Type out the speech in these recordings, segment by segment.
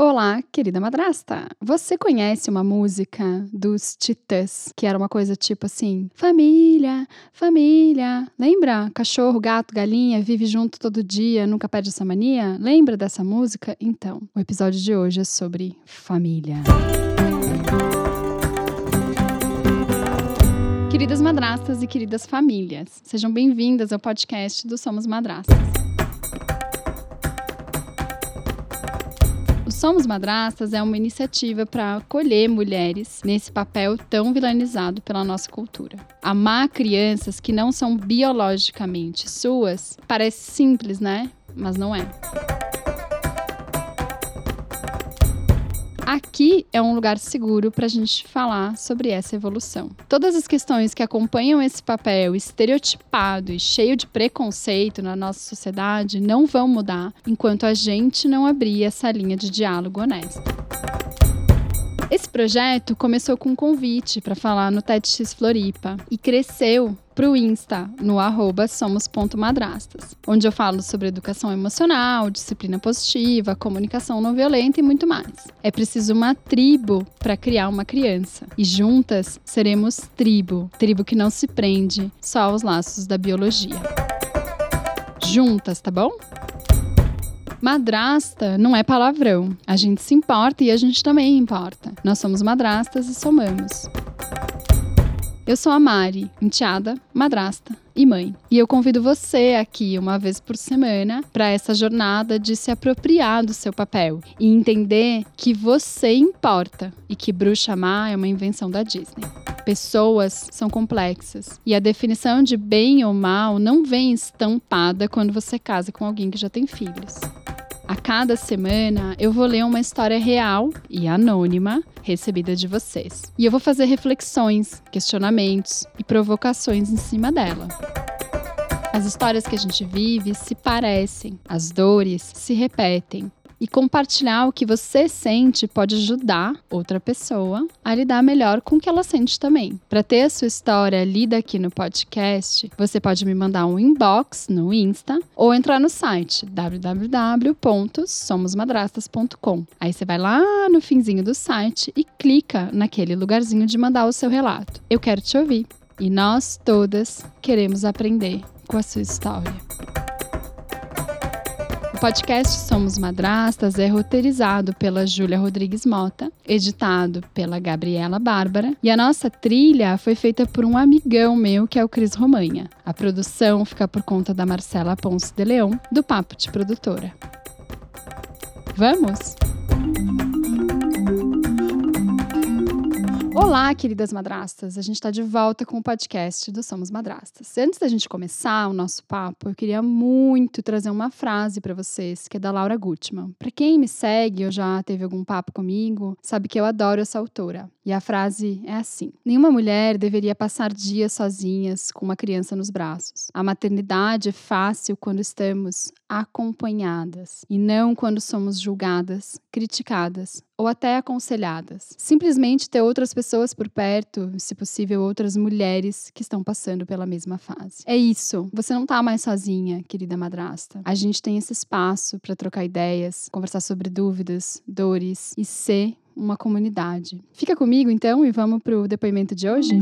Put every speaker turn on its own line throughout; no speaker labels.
Olá, querida madrasta! Você conhece uma música dos Titãs que era uma coisa tipo assim: família, família. Lembra? Cachorro, gato, galinha, vive junto todo dia, nunca perde essa mania? Lembra dessa música? Então, o episódio de hoje é sobre família. Queridas madrastas e queridas famílias, sejam bem-vindas ao podcast do Somos Madrastas. Somos Madrastas é uma iniciativa para acolher mulheres nesse papel tão vilanizado pela nossa cultura. Amar crianças que não são biologicamente suas parece simples, né? Mas não é. Aqui é um lugar seguro para a gente falar sobre essa evolução. Todas as questões que acompanham esse papel estereotipado e cheio de preconceito na nossa sociedade não vão mudar enquanto a gente não abrir essa linha de diálogo honesto. Esse projeto começou com um convite para falar no TEDx Floripa e cresceu para o Insta, no arroba somos.madrastas, onde eu falo sobre educação emocional, disciplina positiva, comunicação não violenta e muito mais. É preciso uma tribo para criar uma criança. E juntas seremos tribo, tribo que não se prende só aos laços da biologia. Juntas, tá bom? Madrasta não é palavrão. A gente se importa e a gente também importa. Nós somos madrastas e somamos. Eu sou a Mari, enteada, madrasta e mãe. E eu convido você aqui uma vez por semana para essa jornada de se apropriar do seu papel e entender que você importa e que bruxa má é uma invenção da Disney. Pessoas são complexas e a definição de bem ou mal não vem estampada quando você casa com alguém que já tem filhos. A cada semana eu vou ler uma história real e anônima recebida de vocês. E eu vou fazer reflexões, questionamentos e provocações em cima dela. As histórias que a gente vive se parecem, as dores se repetem, e compartilhar o que você sente pode ajudar outra pessoa a lidar melhor com o que ela sente também. Para ter a sua história lida aqui no podcast, você pode me mandar um inbox no Insta ou entrar no site www.somosmadrastas.com. Aí você vai lá no finzinho do site e clica naquele lugarzinho de mandar o seu relato. Eu quero te ouvir e nós todas queremos aprender com a sua história. O podcast Somos Madrastas é roteirizado pela Júlia Rodrigues Mota, editado pela Gabriela Bárbara e a nossa trilha foi feita por um amigão meu que é o Cris Romanha. A produção fica por conta da Marcela Ponce de Leão, do Papo de Produtora. Vamos? Olá, queridas madrastas! A gente está de volta com o podcast do Somos Madrastas. Antes da gente começar o nosso papo, eu queria muito trazer uma frase para vocês, que é da Laura Gutman. Para quem me segue ou já teve algum papo comigo, sabe que eu adoro essa autora. E a frase é assim: Nenhuma mulher deveria passar dias sozinhas com uma criança nos braços. A maternidade é fácil quando estamos acompanhadas e não quando somos julgadas, criticadas ou até aconselhadas. Simplesmente ter outras pessoas por perto, se possível outras mulheres que estão passando pela mesma fase. É isso. Você não tá mais sozinha, querida madrasta. A gente tem esse espaço para trocar ideias, conversar sobre dúvidas, dores e ser uma comunidade. Fica comigo então e vamos pro depoimento de hoje?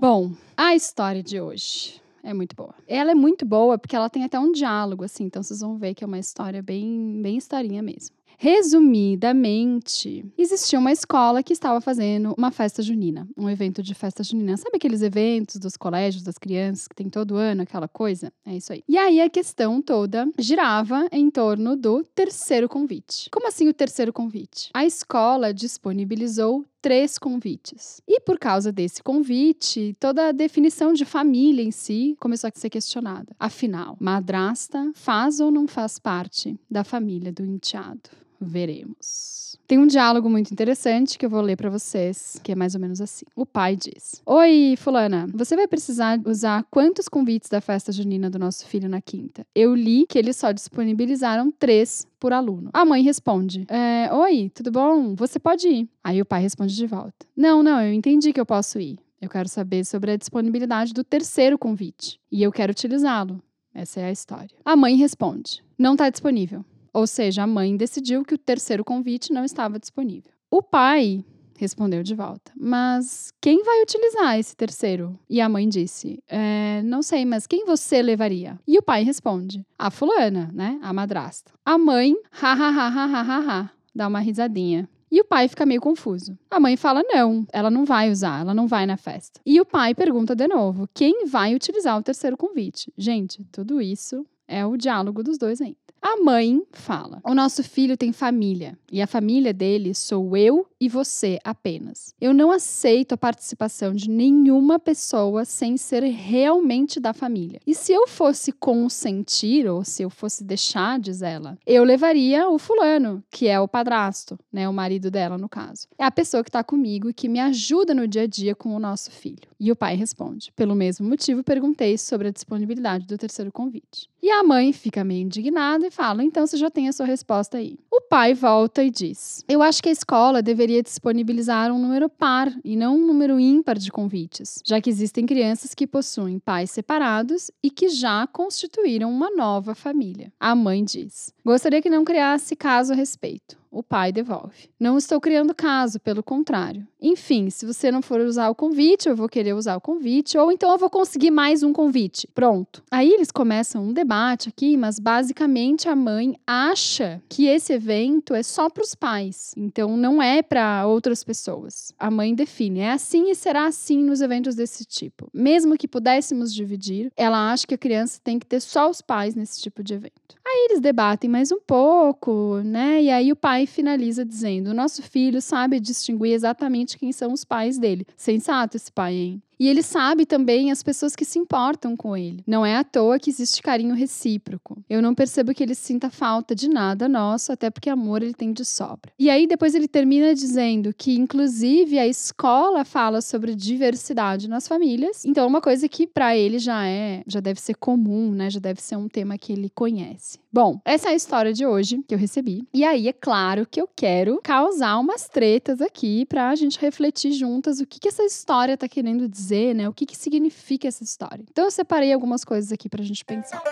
Bom, a história de hoje é muito boa. Ela é muito boa porque ela tem até um diálogo, assim, então vocês vão ver que é uma história bem, bem historinha mesmo. Resumidamente, existia uma escola que estava fazendo uma festa junina, um evento de festa junina. Sabe aqueles eventos dos colégios, das crianças, que tem todo ano aquela coisa? É isso aí. E aí a questão toda girava em torno do terceiro convite. Como assim o terceiro convite? A escola disponibilizou três convites. E por causa desse convite, toda a definição de família em si começou a ser questionada. Afinal, madrasta faz ou não faz parte da família do enteado? Veremos. Tem um diálogo muito interessante que eu vou ler para vocês, que é mais ou menos assim. O pai diz: Oi, Fulana, você vai precisar usar quantos convites da festa junina do nosso filho na quinta? Eu li que eles só disponibilizaram três por aluno. A mãe responde: é, Oi, tudo bom? Você pode ir. Aí o pai responde de volta: Não, não, eu entendi que eu posso ir. Eu quero saber sobre a disponibilidade do terceiro convite e eu quero utilizá-lo. Essa é a história. A mãe responde: não está disponível. Ou seja, a mãe decidiu que o terceiro convite não estava disponível. O pai respondeu de volta: Mas quem vai utilizar esse terceiro? E a mãe disse: é, Não sei, mas quem você levaria? E o pai responde: A fulana, né? A madrasta. A mãe, ha ha ha ha ha ha, ha dá uma risadinha. E o pai fica meio confuso. A mãe fala: não, ela não vai usar, ela não vai na festa. E o pai pergunta de novo: quem vai utilizar o terceiro convite? Gente, tudo isso é o diálogo dos dois ainda. A mãe fala: O nosso filho tem família e a família dele sou eu e você apenas. Eu não aceito a participação de nenhuma pessoa sem ser realmente da família. E se eu fosse consentir ou se eu fosse deixar, diz ela, eu levaria o fulano, que é o padrasto, né, o marido dela no caso. É a pessoa que está comigo e que me ajuda no dia a dia com o nosso filho. E o pai responde: Pelo mesmo motivo, perguntei sobre a disponibilidade do terceiro convite. E a mãe fica meio indignada e fala: Então você já tem a sua resposta aí. O pai volta e diz: Eu acho que a escola deveria disponibilizar um número par e não um número ímpar de convites, já que existem crianças que possuem pais separados e que já constituíram uma nova família. A mãe diz: Gostaria que não criasse caso a respeito o pai devolve. Não estou criando caso, pelo contrário. Enfim, se você não for usar o convite, eu vou querer usar o convite, ou então eu vou conseguir mais um convite. Pronto. Aí eles começam um debate aqui, mas basicamente a mãe acha que esse evento é só para os pais, então não é para outras pessoas. A mãe define, é assim e será assim nos eventos desse tipo. Mesmo que pudéssemos dividir, ela acha que a criança tem que ter só os pais nesse tipo de evento. Aí eles debatem mais um pouco, né? E aí o pai finaliza dizendo: o nosso filho sabe distinguir exatamente quem são os pais dele. Sensato esse pai, hein? E ele sabe também as pessoas que se importam com ele. Não é à toa que existe carinho recíproco. Eu não percebo que ele sinta falta de nada nosso, até porque amor ele tem de sobra. E aí depois ele termina dizendo que inclusive a escola fala sobre diversidade nas famílias. Então uma coisa que para ele já é, já deve ser comum, né? Já deve ser um tema que ele conhece. Bom, essa é a história de hoje que eu recebi. E aí é claro que eu quero causar umas tretas aqui pra gente refletir juntas o que que essa história tá querendo dizer dizer, né? O que, que significa essa história. Então eu separei algumas coisas aqui para a gente pensar.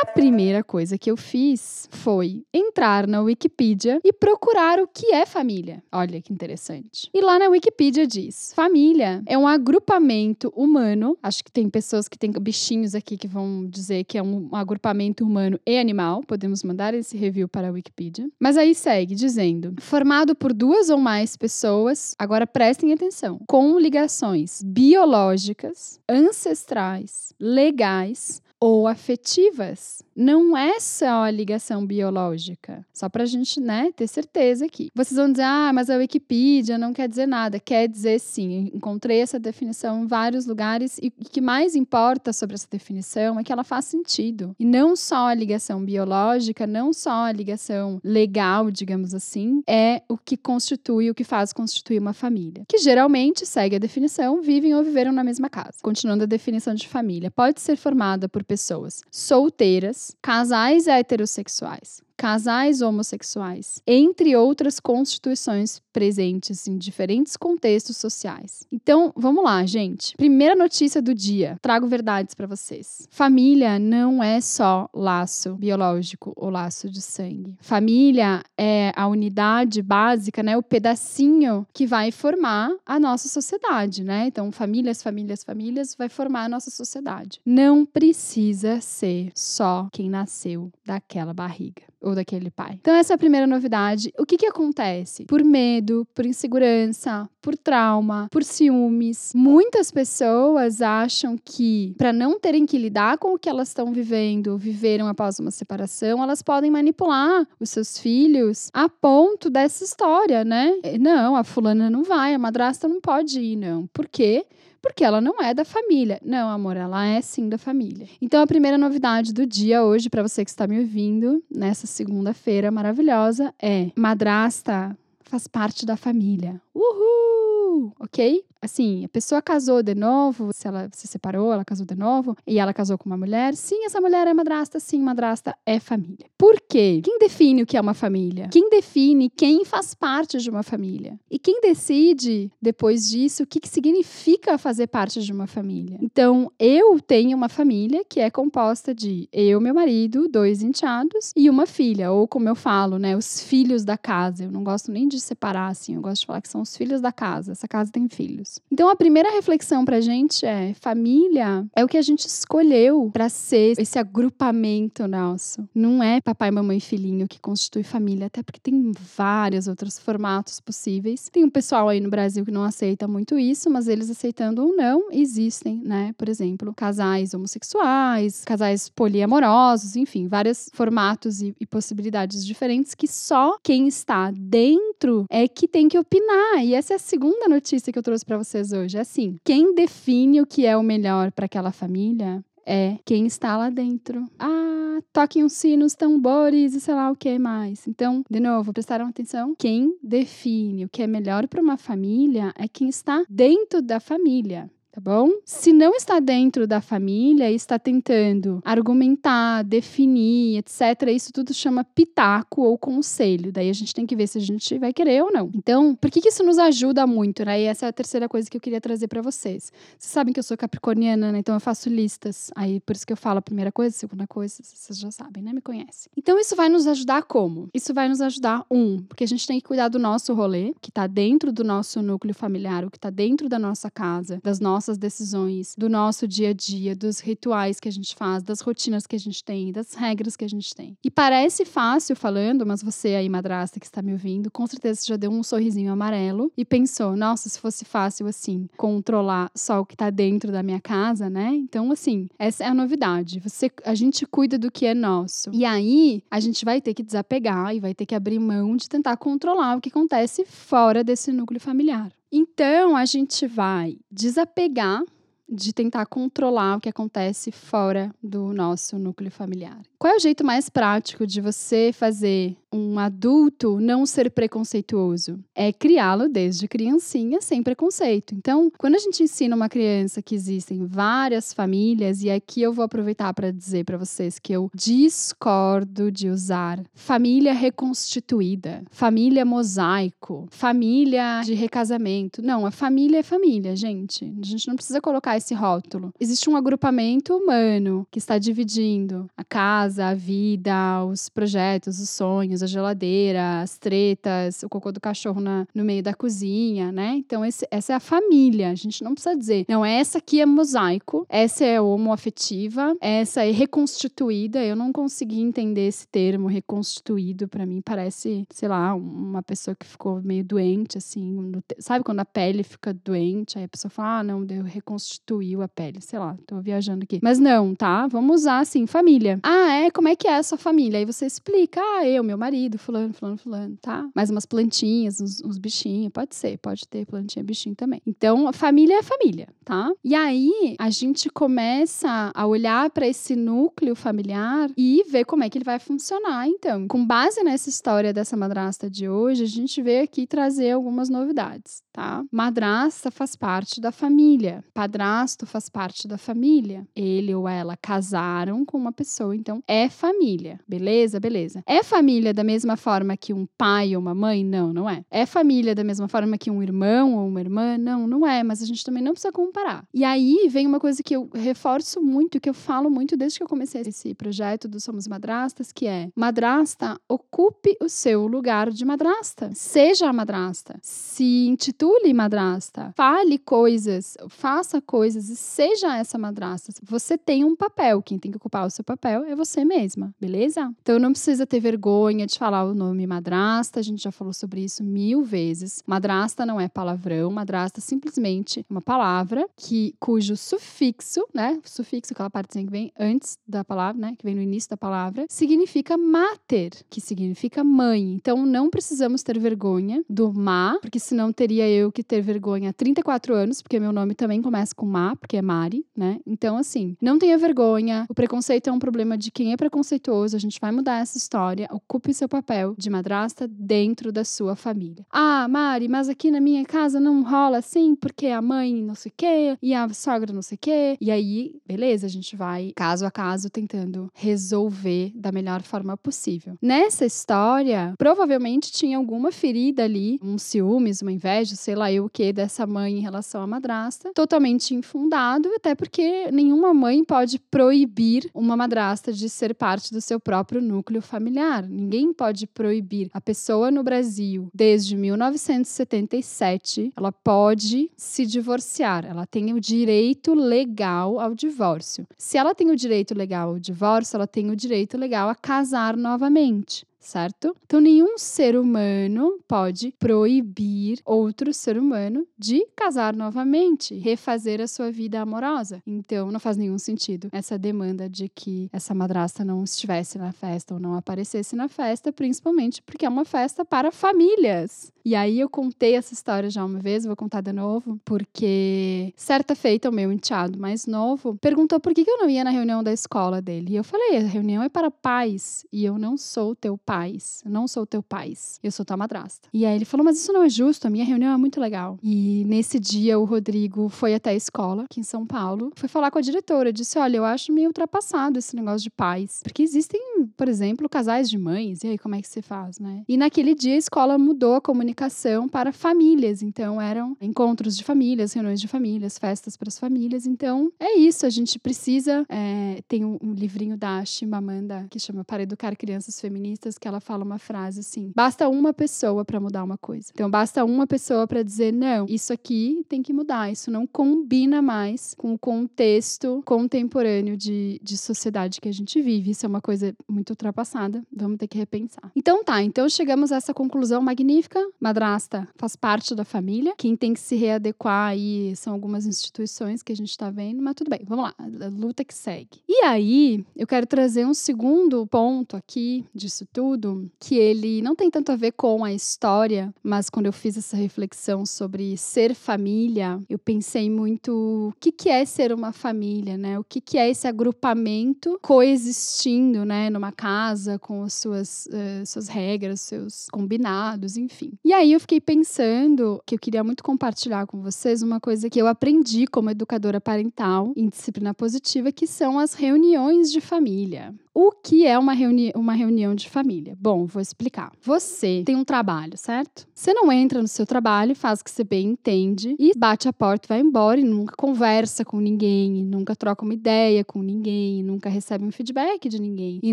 A primeira coisa que eu fiz foi entrar na Wikipedia e procurar o que é família. Olha que interessante. E lá na Wikipedia diz: família é um agrupamento humano. Acho que tem pessoas que têm bichinhos aqui que vão dizer que é um agrupamento humano e animal. Podemos mandar esse review para a Wikipedia. Mas aí segue dizendo: formado por duas ou mais pessoas, agora prestem atenção, com ligações biológicas, ancestrais, legais ou afetivas. Não é só a ligação biológica. Só para a gente né, ter certeza aqui. Vocês vão dizer, ah, mas a Wikipedia não quer dizer nada. Quer dizer sim. Encontrei essa definição em vários lugares e o que mais importa sobre essa definição é que ela faz sentido. E não só a ligação biológica, não só a ligação legal, digamos assim, é o que constitui, o que faz constituir uma família. Que geralmente segue a definição, vivem ou viveram na mesma casa. Continuando a definição de família, pode ser formada por pessoas solteiras, casais heterossexuais, casais homossexuais, entre outras constituições presentes em diferentes contextos sociais. Então, vamos lá, gente. Primeira notícia do dia. Trago verdades para vocês. Família não é só laço biológico ou laço de sangue. Família é a unidade básica, né, o pedacinho que vai formar a nossa sociedade, né? Então, famílias, famílias, famílias vai formar a nossa sociedade. Não precisa ser só quem nasceu daquela barriga ou daquele pai. Então, essa é a primeira novidade. O que, que acontece? Por medo, por insegurança, por trauma, por ciúmes, muitas pessoas acham que, para não terem que lidar com o que elas estão vivendo, viveram após uma separação, elas podem manipular os seus filhos a ponto dessa história, né? Não, a fulana não vai, a madrasta não pode ir, não. Por quê? Porque ela não é da família. Não, amor, ela é sim da família. Então, a primeira novidade do dia hoje, para você que está me ouvindo, nessa segunda-feira maravilhosa, é: madrasta faz parte da família. Uhul! Ok? Assim, a pessoa casou de novo, se ela se separou, ela casou de novo, e ela casou com uma mulher, sim, essa mulher é madrasta, sim, madrasta é família. Por quê? Quem define o que é uma família? Quem define quem faz parte de uma família? E quem decide, depois disso, o que, que significa fazer parte de uma família? Então, eu tenho uma família que é composta de eu, meu marido, dois enteados e uma filha, ou como eu falo, né, os filhos da casa. Eu não gosto nem de separar assim, eu gosto de falar que são os filhos da casa. Essa casa tem filhos. Então, a primeira reflexão pra gente é: família é o que a gente escolheu para ser esse agrupamento nosso. Não é papai, mamãe e filhinho que constitui família, até porque tem vários outros formatos possíveis. Tem um pessoal aí no Brasil que não aceita muito isso, mas eles aceitando ou não, existem, né? Por exemplo, casais homossexuais, casais poliamorosos, enfim, vários formatos e, e possibilidades diferentes que só quem está dentro é que tem que opinar. E essa é a segunda notícia que eu trouxe para vocês hoje. Assim: quem define o que é o melhor para aquela família é quem está lá dentro. Ah, toquem os sinos, tambores e sei lá o que mais. Então, de novo, prestaram atenção? Quem define o que é melhor para uma família é quem está dentro da família tá bom? Se não está dentro da família e está tentando argumentar, definir, etc., isso tudo chama pitaco ou conselho. Daí a gente tem que ver se a gente vai querer ou não. Então, por que, que isso nos ajuda muito, né? E essa é a terceira coisa que eu queria trazer para vocês. Vocês sabem que eu sou capricorniana, né? Então eu faço listas. Aí por isso que eu falo a primeira coisa, a segunda coisa, vocês já sabem, né? Me conhecem. Então isso vai nos ajudar como? Isso vai nos ajudar, um, porque a gente tem que cuidar do nosso rolê, que tá dentro do nosso núcleo familiar, o que tá dentro da nossa casa, das nossas nossas decisões, do nosso dia a dia, dos rituais que a gente faz, das rotinas que a gente tem, das regras que a gente tem. E parece fácil falando, mas você aí, madrasta que está me ouvindo, com certeza já deu um sorrisinho amarelo e pensou: nossa, se fosse fácil assim, controlar só o que está dentro da minha casa, né? Então, assim, essa é a novidade. Você, a gente cuida do que é nosso. E aí, a gente vai ter que desapegar e vai ter que abrir mão de tentar controlar o que acontece fora desse núcleo familiar. Então, a gente vai desapegar de tentar controlar o que acontece fora do nosso núcleo familiar. Qual é o jeito mais prático de você fazer um adulto não ser preconceituoso? É criá-lo desde criancinha sem preconceito. Então, quando a gente ensina uma criança que existem várias famílias, e aqui eu vou aproveitar para dizer para vocês que eu discordo de usar família reconstituída, família mosaico, família de recasamento. Não, a família é família, gente. A gente não precisa colocar esse rótulo. Existe um agrupamento humano que está dividindo a casa, a vida, os projetos, os sonhos, a geladeira, as tretas, o cocô do cachorro na, no meio da cozinha, né? Então, esse, essa é a família. A gente não precisa dizer, não, essa aqui é mosaico, essa é homoafetiva, essa é reconstituída. Eu não consegui entender esse termo reconstituído. Para mim, parece, sei lá, uma pessoa que ficou meio doente, assim. Sabe quando a pele fica doente? Aí a pessoa fala, ah, não, deu reconstituir substituiu a pele. Sei lá, tô viajando aqui. Mas não, tá? Vamos usar assim, família. Ah, é? Como é que é a sua família? Aí você explica, ah, eu, meu marido, fulano, fulano, fulano, tá? Mais umas plantinhas, uns, uns bichinhos. Pode ser, pode ter plantinha, bichinho também. Então, família é família, tá? E aí, a gente começa a olhar para esse núcleo familiar e ver como é que ele vai funcionar. Então, com base nessa história dessa madrasta de hoje, a gente veio aqui trazer algumas novidades, tá? Madrasta faz parte da família. Padrasto padrasto faz parte da família. Ele ou ela casaram com uma pessoa, então é família. Beleza? Beleza. É família da mesma forma que um pai ou uma mãe? Não, não é. É família da mesma forma que um irmão ou uma irmã? Não, não é. Mas a gente também não precisa comparar. E aí vem uma coisa que eu reforço muito, que eu falo muito desde que eu comecei esse projeto do Somos Madrastas, que é madrasta, ocupe o seu lugar de madrasta. Seja a madrasta. Se intitule madrasta. Fale coisas, faça coisas coisas e seja essa madrasta. Você tem um papel, quem tem que ocupar o seu papel é você mesma, beleza? Então não precisa ter vergonha de falar o nome madrasta, a gente já falou sobre isso mil vezes. Madrasta não é palavrão, madrasta simplesmente é uma palavra que cujo sufixo, né, sufixo, aquela partezinha que vem antes da palavra, né, que vem no início da palavra, significa mater, que significa mãe. Então não precisamos ter vergonha do ma, porque senão teria eu que ter vergonha há 34 anos, porque meu nome também começa com Má, porque é Mari, né? Então, assim, não tenha vergonha. O preconceito é um problema de quem é preconceituoso. A gente vai mudar essa história. Ocupe seu papel de madrasta dentro da sua família. Ah, Mari, mas aqui na minha casa não rola assim, porque a mãe não sei o quê e a sogra não sei o quê. E aí, beleza, a gente vai caso a caso tentando resolver da melhor forma possível. Nessa história, provavelmente tinha alguma ferida ali, um ciúmes, uma inveja, sei lá eu o que, dessa mãe em relação à madrasta, totalmente infundado, até porque nenhuma mãe pode proibir uma madrasta de ser parte do seu próprio núcleo familiar. Ninguém pode proibir. A pessoa no Brasil, desde 1977, ela pode se divorciar, ela tem o direito legal ao divórcio. Se ela tem o direito legal ao divórcio, ela tem o direito legal a casar novamente certo? Então, nenhum ser humano pode proibir outro ser humano de casar novamente, refazer a sua vida amorosa. Então, não faz nenhum sentido essa demanda de que essa madrasta não estivesse na festa ou não aparecesse na festa, principalmente porque é uma festa para famílias. E aí eu contei essa história já uma vez, vou contar de novo, porque certa feita o meu enteado mais novo perguntou por que eu não ia na reunião da escola dele. E eu falei: a reunião é para pais e eu não sou teu pais, eu não sou teu pais, eu sou tua madrasta. E aí ele falou: mas isso não é justo, a minha reunião é muito legal. E nesse dia o Rodrigo foi até a escola, aqui em São Paulo, foi falar com a diretora, disse: olha, eu acho meio ultrapassado esse negócio de pais, porque existem, por exemplo, casais de mães, e aí como é que você faz, né? E naquele dia a escola mudou a comunicação comunicação para famílias. Então, eram encontros de famílias, reuniões de famílias, festas para as famílias. Então, é isso. A gente precisa. É, tem um, um, livrinho da Chimamanda que chama Para Educar Crianças Feministas, que ela fala uma frase assim: basta uma pessoa para mudar uma coisa. Então, basta uma pessoa para dizer, não, isso aqui tem que mudar. Isso não combina mais com o contexto contemporâneo de, de sociedade que a gente vive. Isso é uma coisa muito ultrapassada. Vamos ter que repensar. Então, tá. Então, chegamos a essa conclusão magnífica madrasta faz parte da família. Quem tem que se readequar aí são algumas instituições que a gente tá vendo, mas tudo bem, vamos lá, luta que segue. E aí, eu quero trazer um segundo ponto aqui disso tudo, que ele não tem tanto a ver com a história, mas quando eu fiz essa reflexão sobre ser família, eu pensei muito o que, que é ser uma família, né? O que, que é esse agrupamento coexistindo, né, numa casa com as suas, uh, suas regras, seus combinados, enfim. E aí eu fiquei pensando que eu queria muito compartilhar com vocês uma coisa que eu aprendi como educadora parental em disciplina positiva, que são as reuniões de família. O que é uma, reuni uma reunião de família? Bom, vou explicar. Você tem um trabalho, certo? Você não entra no seu trabalho, faz o que você bem entende e bate a porta, vai embora e nunca conversa com ninguém, nunca troca uma ideia com ninguém, nunca recebe um feedback de ninguém e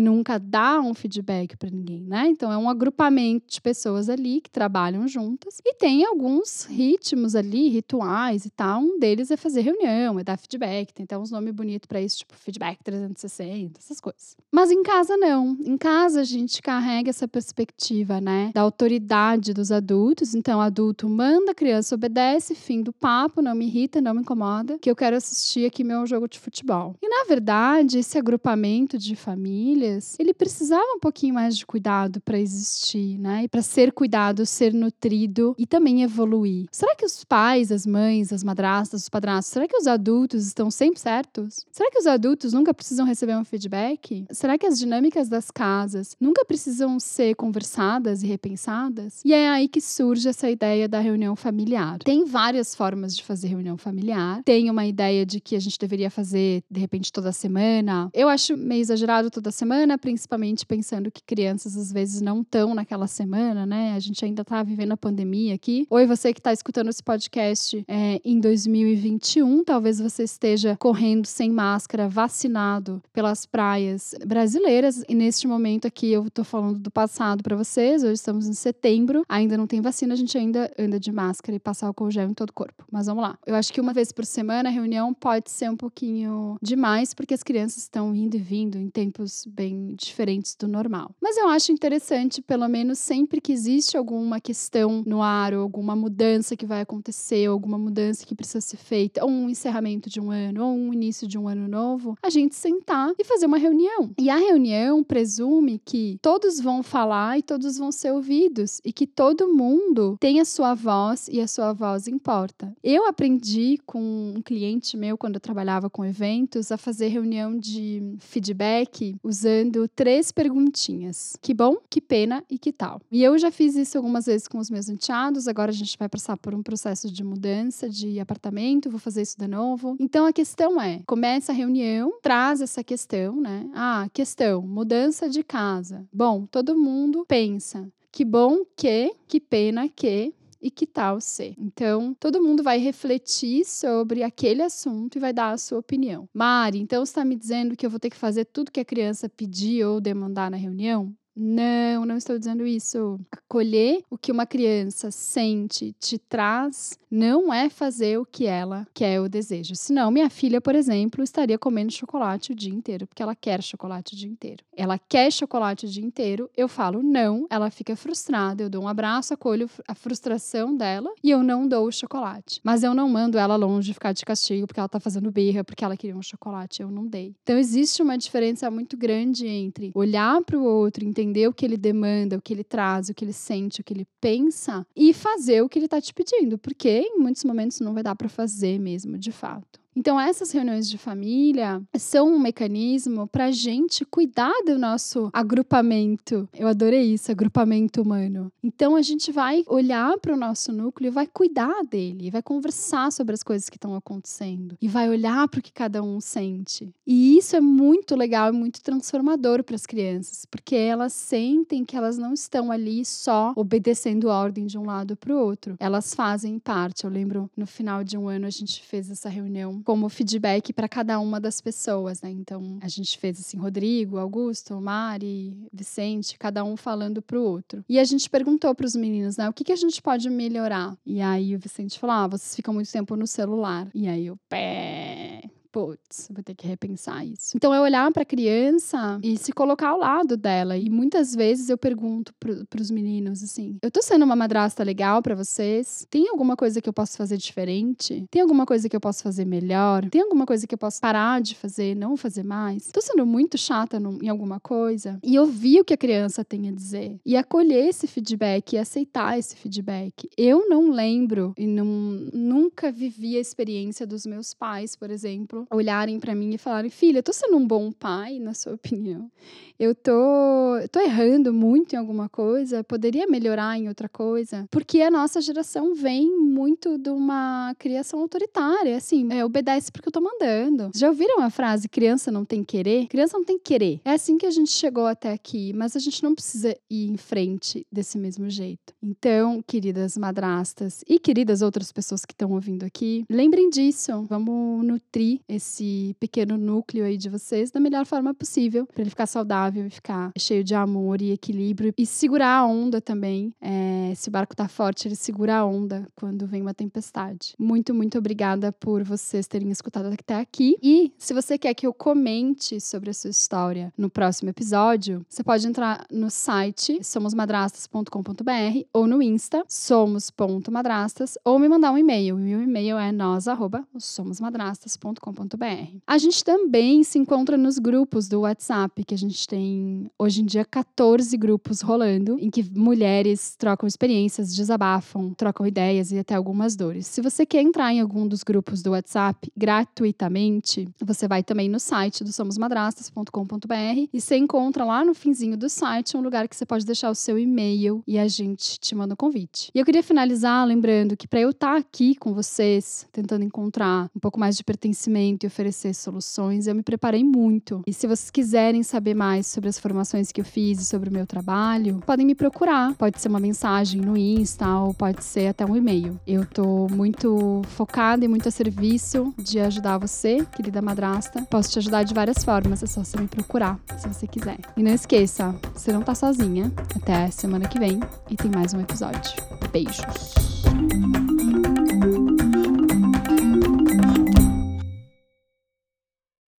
nunca dá um feedback para ninguém, né? Então é um agrupamento de pessoas ali que trabalham juntas e tem alguns ritmos ali, rituais e tal. Um deles é fazer reunião, é dar feedback, tem até uns nomes bonitos para isso, tipo feedback 360, essas coisas. Mas em casa não. Em casa a gente carrega essa perspectiva, né, da autoridade dos adultos. Então, adulto manda, criança obedece, fim do papo, não me irrita, não me incomoda, que eu quero assistir aqui meu jogo de futebol. E na verdade, esse agrupamento de famílias, ele precisava um pouquinho mais de cuidado para existir, né? E para ser cuidado, ser nutrido e também evoluir. Será que os pais, as mães, as madrastas, os padrastos, será que os adultos estão sempre certos? Será que os adultos nunca precisam receber um feedback? Será que as dinâmicas das casas nunca precisam ser conversadas e repensadas? E é aí que surge essa ideia da reunião familiar. Tem várias formas de fazer reunião familiar. Tem uma ideia de que a gente deveria fazer, de repente, toda semana. Eu acho meio exagerado toda semana, principalmente pensando que crianças às vezes não estão naquela semana, né? A gente ainda está vivendo a pandemia aqui. Oi, você que está escutando esse podcast é, em 2021, talvez você esteja correndo sem máscara, vacinado pelas praias brasileiras. E neste momento aqui eu tô falando do passado para vocês. Hoje estamos em setembro, ainda não tem vacina, a gente ainda anda de máscara e passar álcool gel em todo o corpo. Mas vamos lá. Eu acho que uma vez por semana a reunião pode ser um pouquinho demais, porque as crianças estão indo e vindo em tempos bem diferentes do normal. Mas eu acho interessante, pelo menos sempre que existe alguma questão no ar, ou alguma mudança que vai acontecer, alguma mudança que precisa ser feita, ou um encerramento de um ano, ou um início de um ano novo, a gente sentar e fazer uma reunião E a reunião presume que todos vão falar e todos vão ser ouvidos e que todo mundo tem a sua voz e a sua voz importa. Eu aprendi com um cliente meu quando eu trabalhava com eventos a fazer reunião de feedback usando três perguntinhas: que bom, que pena e que tal. E eu já fiz isso algumas vezes com os meus enteados, agora a gente vai passar por um processo de mudança de apartamento, vou fazer isso de novo. Então a questão é: começa a reunião, traz essa questão, né? Ah, questão, mudança de casa. Bom, todo mundo pensa. Que bom que, que pena que, e que tal ser? Então, todo mundo vai refletir sobre aquele assunto e vai dar a sua opinião. Mari, então está me dizendo que eu vou ter que fazer tudo que a criança pedir ou demandar na reunião? Não, não estou dizendo isso. Acolher o que uma criança sente, te traz, não é fazer o que ela quer ou deseja. Senão, minha filha, por exemplo, estaria comendo chocolate o dia inteiro, porque ela quer chocolate o dia inteiro. Ela quer chocolate o dia inteiro, eu falo não, ela fica frustrada, eu dou um abraço, acolho a frustração dela e eu não dou o chocolate. Mas eu não mando ela longe ficar de castigo porque ela tá fazendo birra, porque ela queria um chocolate, eu não dei. Então, existe uma diferença muito grande entre olhar para o outro, entender entender o que ele demanda, o que ele traz, o que ele sente, o que ele pensa e fazer o que ele está te pedindo, porque em muitos momentos não vai dar para fazer mesmo, de fato. Então, essas reuniões de família são um mecanismo para a gente cuidar do nosso agrupamento. Eu adorei isso, agrupamento humano. Então, a gente vai olhar para o nosso núcleo vai cuidar dele, vai conversar sobre as coisas que estão acontecendo e vai olhar para o que cada um sente. E isso é muito legal e muito transformador para as crianças, porque elas sentem que elas não estão ali só obedecendo ordem de um lado para o outro. Elas fazem parte. Eu lembro no final de um ano a gente fez essa reunião como feedback para cada uma das pessoas, né? Então, a gente fez assim, Rodrigo, Augusto, Mari, Vicente, cada um falando pro outro. E a gente perguntou para os meninos, né, o que, que a gente pode melhorar? E aí o Vicente falou: ah, vocês ficam muito tempo no celular. E aí eu, pé, putz, vou ter que repensar isso. Então é olhar para a criança e se colocar ao lado dela. E muitas vezes eu pergunto para os meninos assim: eu tô sendo uma madrasta legal para vocês? Tem alguma coisa que eu posso fazer diferente? Tem alguma coisa que eu posso fazer melhor? Tem alguma coisa que eu posso parar de fazer, não fazer mais? Tô sendo muito chata no, em alguma coisa? E ouvir o que a criança tem a dizer. E acolher esse feedback e aceitar esse feedback. Eu não lembro e não, nunca vivi a experiência dos meus pais, por exemplo exemplo, olharem para mim e falarem: "Filha, eu tô sendo um bom pai, na sua opinião? Eu tô, eu tô errando muito em alguma coisa, poderia melhorar em outra coisa?" Porque a nossa geração vem muito de uma criação autoritária, assim, é, obedece porque eu tô mandando. Já ouviram a frase criança não tem querer? Criança não tem querer. É assim que a gente chegou até aqui, mas a gente não precisa ir em frente desse mesmo jeito. Então, queridas madrastas e queridas outras pessoas que estão ouvindo aqui, lembrem disso. Vamos nutrir esse pequeno núcleo aí de vocês da melhor forma possível, para ele ficar saudável e ficar cheio de amor e equilíbrio e segurar a onda também. É, se o barco tá forte, ele segura a onda quando vem uma tempestade. Muito, muito obrigada por vocês terem escutado até aqui. E se você quer que eu comente sobre a sua história no próximo episódio, você pode entrar no site somosmadrastas.com.br ou no Insta somos.madrastas ou me mandar um e-mail. O meu e-mail é nós@somosmadrastas.com a gente também se encontra nos grupos do WhatsApp, que a gente tem hoje em dia 14 grupos rolando, em que mulheres trocam experiências, desabafam, trocam ideias e até algumas dores. Se você quer entrar em algum dos grupos do WhatsApp gratuitamente, você vai também no site do somosmadrastas.com.br e você encontra lá no finzinho do site um lugar que você pode deixar o seu e-mail e a gente te manda o um convite. E eu queria finalizar lembrando que para eu estar tá aqui com vocês, tentando encontrar um pouco mais de pertencimento e oferecer soluções, eu me preparei muito. E se vocês quiserem saber mais sobre as formações que eu fiz e sobre o meu trabalho, podem me procurar. Pode ser uma mensagem no Insta ou pode ser até um e-mail. Eu tô muito focada e muito a serviço de ajudar você, querida madrasta. Posso te ajudar de várias formas, é só você me procurar, se você quiser. E não esqueça, você não tá sozinha. Até semana que vem e tem mais um episódio. Beijos.